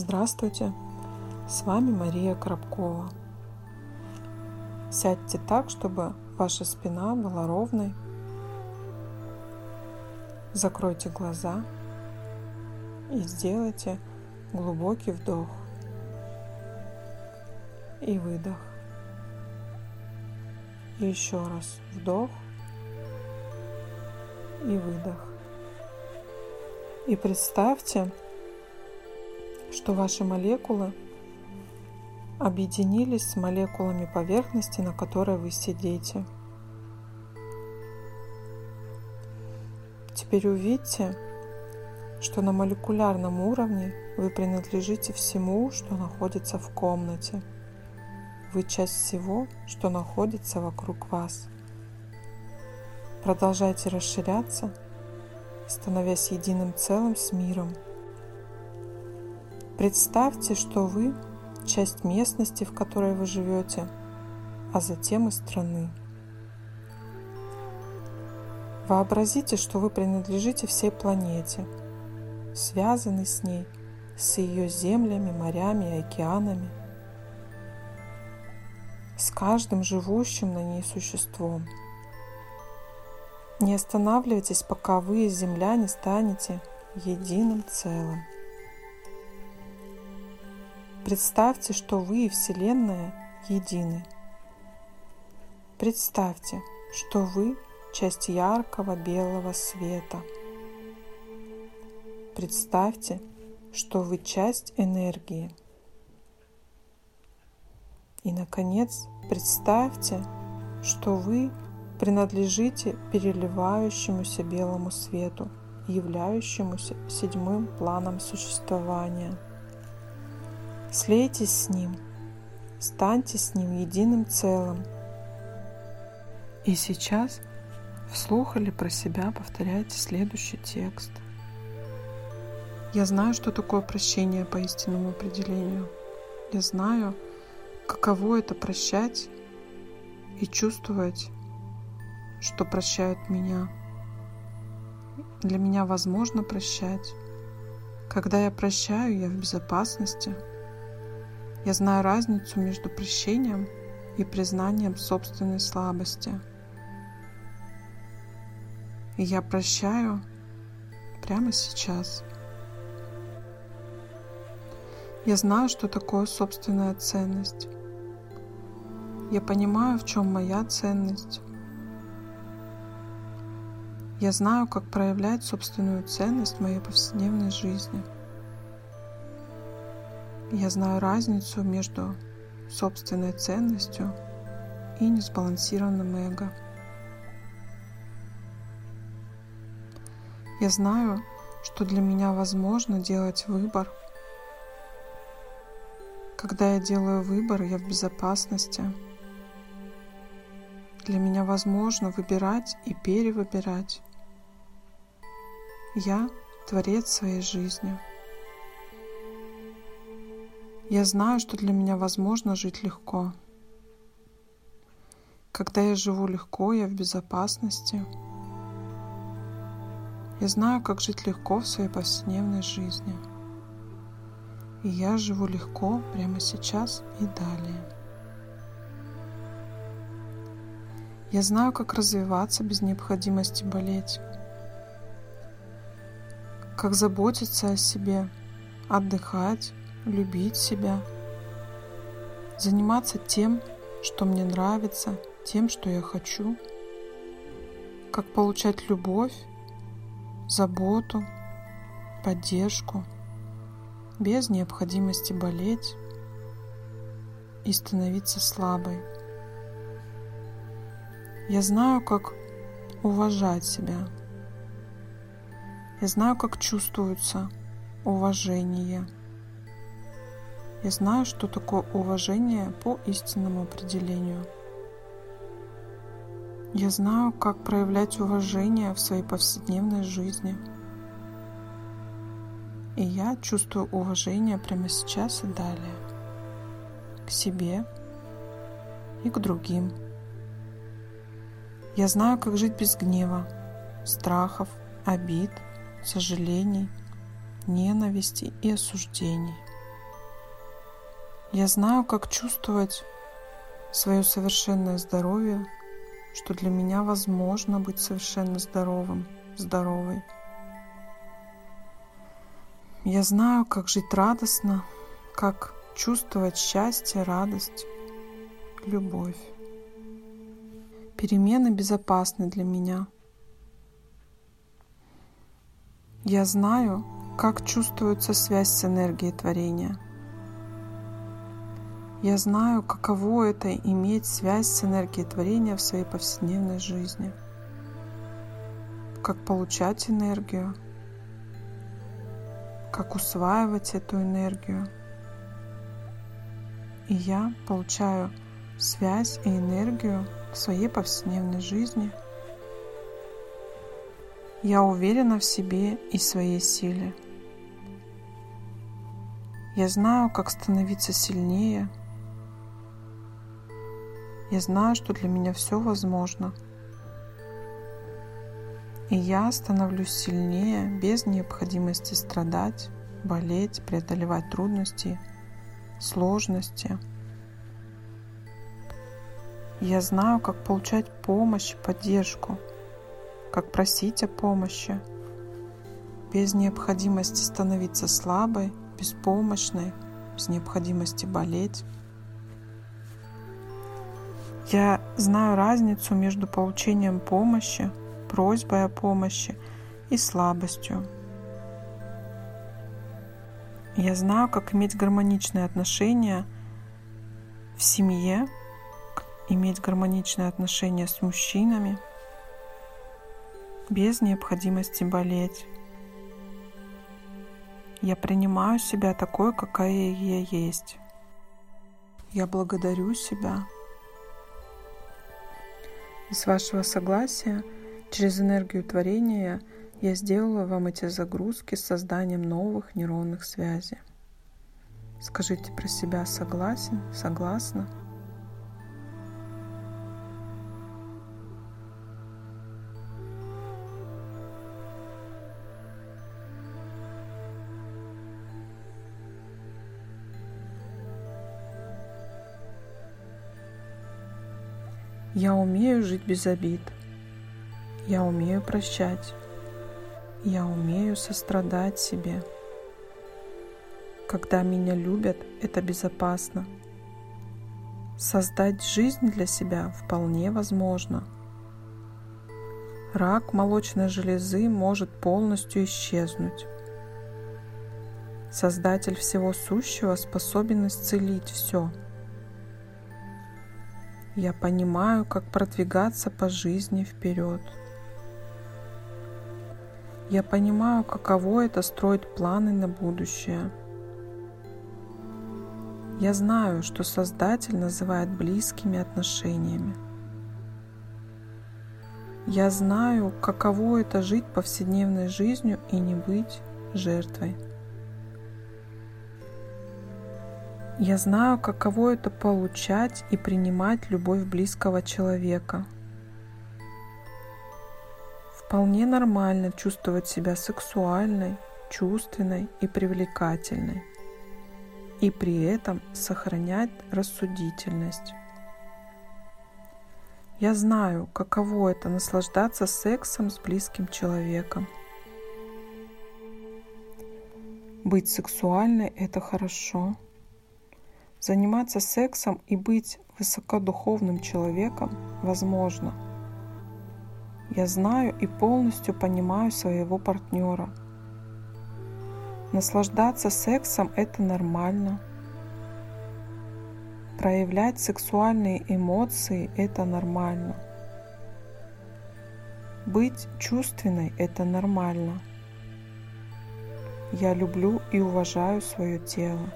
Здравствуйте, с вами Мария Коробкова. Сядьте так, чтобы ваша спина была ровной. Закройте глаза и сделайте глубокий вдох и выдох. И еще раз вдох и выдох. И представьте, что ваши молекулы объединились с молекулами поверхности, на которой вы сидите. Теперь увидьте, что на молекулярном уровне вы принадлежите всему, что находится в комнате. Вы часть всего, что находится вокруг вас. Продолжайте расширяться, становясь единым целым с миром – Представьте, что вы часть местности, в которой вы живете, а затем и страны. Вообразите, что вы принадлежите всей планете, связаны с ней, с ее землями, морями и океанами, с каждым живущим на ней существом. Не останавливайтесь, пока вы, Земля, не станете единым целым. Представьте, что вы и Вселенная едины. Представьте, что вы часть яркого белого света. Представьте, что вы часть энергии. И, наконец, представьте, что вы принадлежите переливающемуся белому свету, являющемуся седьмым планом существования – Слейтесь с Ним, станьте с Ним единым целым. И сейчас вслух или про себя повторяйте следующий текст. Я знаю, что такое прощение по истинному определению. Я знаю, каково это прощать и чувствовать, что прощают меня. Для меня возможно прощать. Когда я прощаю, я в безопасности – я знаю разницу между прощением и признанием собственной слабости. И я прощаю прямо сейчас. Я знаю, что такое собственная ценность. Я понимаю, в чем моя ценность. Я знаю, как проявлять собственную ценность в моей повседневной жизни – я знаю разницу между собственной ценностью и несбалансированным эго. Я знаю, что для меня возможно делать выбор. Когда я делаю выбор, я в безопасности. Для меня возможно выбирать и перевыбирать. Я творец своей жизни. Я знаю, что для меня возможно жить легко. Когда я живу легко, я в безопасности. Я знаю, как жить легко в своей повседневной жизни. И я живу легко прямо сейчас и далее. Я знаю, как развиваться без необходимости болеть. Как заботиться о себе, отдыхать, любить себя, заниматься тем, что мне нравится, тем, что я хочу, как получать любовь, заботу, поддержку, без необходимости болеть и становиться слабой. Я знаю, как уважать себя. Я знаю, как чувствуется уважение – я знаю, что такое уважение по истинному определению. Я знаю, как проявлять уважение в своей повседневной жизни. И я чувствую уважение прямо сейчас и далее. К себе и к другим. Я знаю, как жить без гнева, страхов, обид, сожалений, ненависти и осуждений. Я знаю, как чувствовать свое совершенное здоровье, что для меня возможно быть совершенно здоровым, здоровой. Я знаю, как жить радостно, как чувствовать счастье, радость, любовь. Перемены безопасны для меня. Я знаю, как чувствуется связь с энергией творения – я знаю, каково это иметь связь с энергией творения в своей повседневной жизни. Как получать энергию, как усваивать эту энергию. И я получаю связь и энергию в своей повседневной жизни. Я уверена в себе и своей силе. Я знаю, как становиться сильнее – я знаю, что для меня все возможно. И я становлюсь сильнее без необходимости страдать, болеть, преодолевать трудности, сложности. Я знаю, как получать помощь, поддержку, как просить о помощи, без необходимости становиться слабой, беспомощной, без необходимости болеть. Я знаю разницу между получением помощи, просьбой о помощи и слабостью. Я знаю, как иметь гармоничные отношения в семье, иметь гармоничные отношения с мужчинами без необходимости болеть. Я принимаю себя такой, какая я есть. Я благодарю себя и с вашего согласия, через энергию творения я сделала вам эти загрузки с созданием новых нейронных связей. Скажите про себя согласен, согласна. Я умею жить без обид. Я умею прощать. Я умею сострадать себе. Когда меня любят, это безопасно. Создать жизнь для себя вполне возможно. Рак молочной железы может полностью исчезнуть. Создатель всего сущего способен исцелить все – я понимаю, как продвигаться по жизни вперед. Я понимаю, каково это строить планы на будущее. Я знаю, что Создатель называет близкими отношениями. Я знаю, каково это жить повседневной жизнью и не быть жертвой. Я знаю, каково это получать и принимать любовь близкого человека. Вполне нормально чувствовать себя сексуальной, чувственной и привлекательной. И при этом сохранять рассудительность. Я знаю, каково это наслаждаться сексом с близким человеком. Быть сексуальной – это хорошо. Заниматься сексом и быть высокодуховным человеком возможно. Я знаю и полностью понимаю своего партнера. Наслаждаться сексом – это нормально. Проявлять сексуальные эмоции – это нормально. Быть чувственной – это нормально. Я люблю и уважаю свое тело.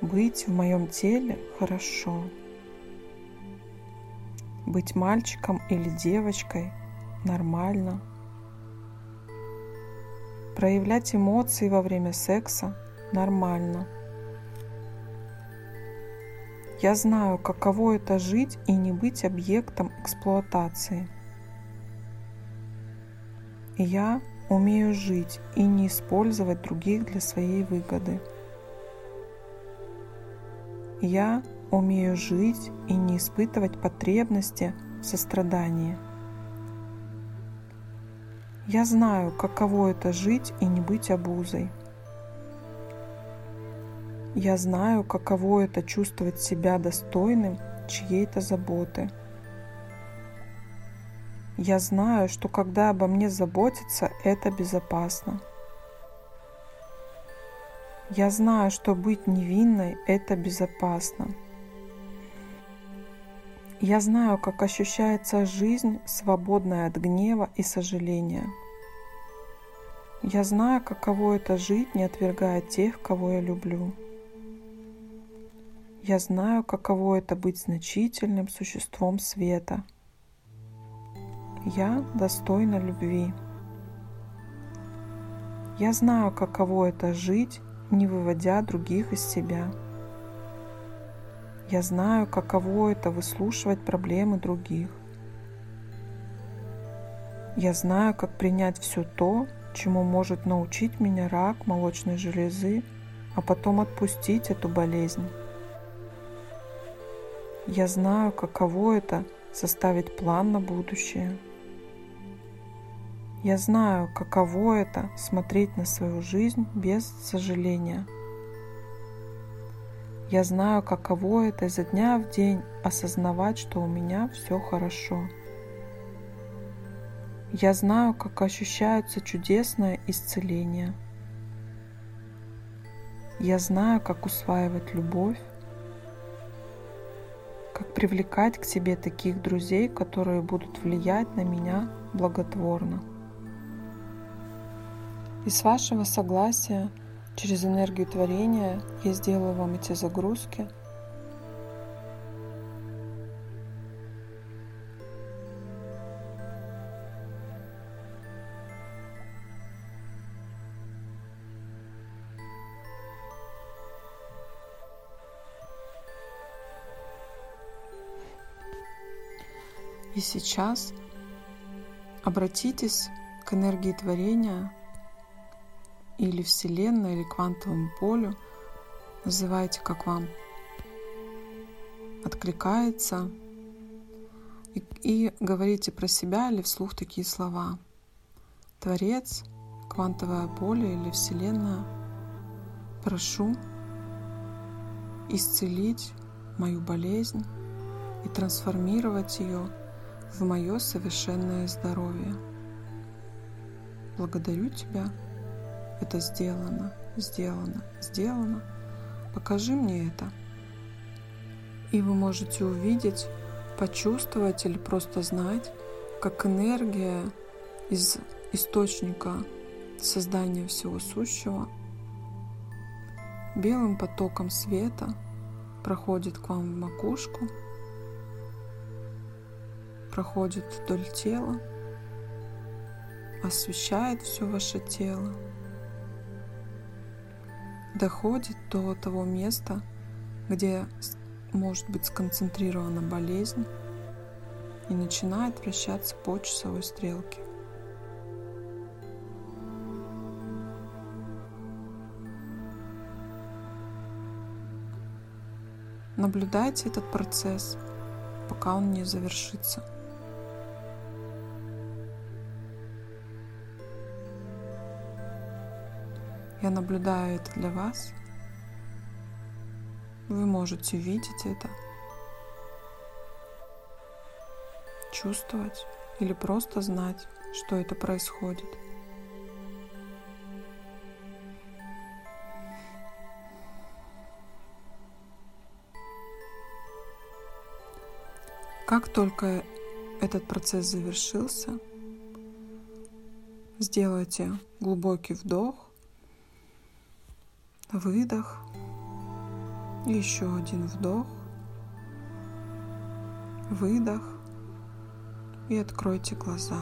Быть в моем теле хорошо. Быть мальчиком или девочкой нормально. Проявлять эмоции во время секса нормально. Я знаю, каково это жить и не быть объектом эксплуатации. Я умею жить и не использовать других для своей выгоды. Я умею жить и не испытывать потребности в сострадании. Я знаю, каково это жить и не быть обузой. Я знаю, каково это чувствовать себя достойным чьей-то заботы. Я знаю, что когда обо мне заботятся, это безопасно. Я знаю, что быть невинной – это безопасно. Я знаю, как ощущается жизнь, свободная от гнева и сожаления. Я знаю, каково это жить, не отвергая тех, кого я люблю. Я знаю, каково это быть значительным существом света. Я достойна любви. Я знаю, каково это жить, не выводя других из себя. Я знаю, каково это выслушивать проблемы других. Я знаю, как принять все то, чему может научить меня рак молочной железы, а потом отпустить эту болезнь. Я знаю, каково это составить план на будущее. Я знаю, каково это смотреть на свою жизнь без сожаления. Я знаю, каково это изо дня в день осознавать, что у меня все хорошо. Я знаю, как ощущается чудесное исцеление. Я знаю, как усваивать любовь, как привлекать к себе таких друзей, которые будут влиять на меня благотворно. И с вашего согласия через энергию творения я сделаю вам эти загрузки – И сейчас обратитесь к энергии творения или Вселенной, или квантовому полю, называйте, как вам откликается, и, и говорите про себя или вслух такие слова. Творец, квантовое поле или Вселенная, прошу исцелить мою болезнь и трансформировать ее в мое совершенное здоровье. Благодарю Тебя. Это сделано, сделано, сделано. Покажи мне это. И вы можете увидеть, почувствовать или просто знать, как энергия из источника создания всего сущего белым потоком света проходит к вам в макушку – проходит вдоль тела, освещает все ваше тело, доходит до того места, где может быть сконцентрирована болезнь и начинает вращаться по часовой стрелке. Наблюдайте этот процесс, пока он не завершится. Я наблюдаю это для вас. Вы можете видеть это, чувствовать или просто знать, что это происходит. Как только этот процесс завершился, сделайте глубокий вдох Выдох. Еще один вдох. Выдох. И откройте глаза.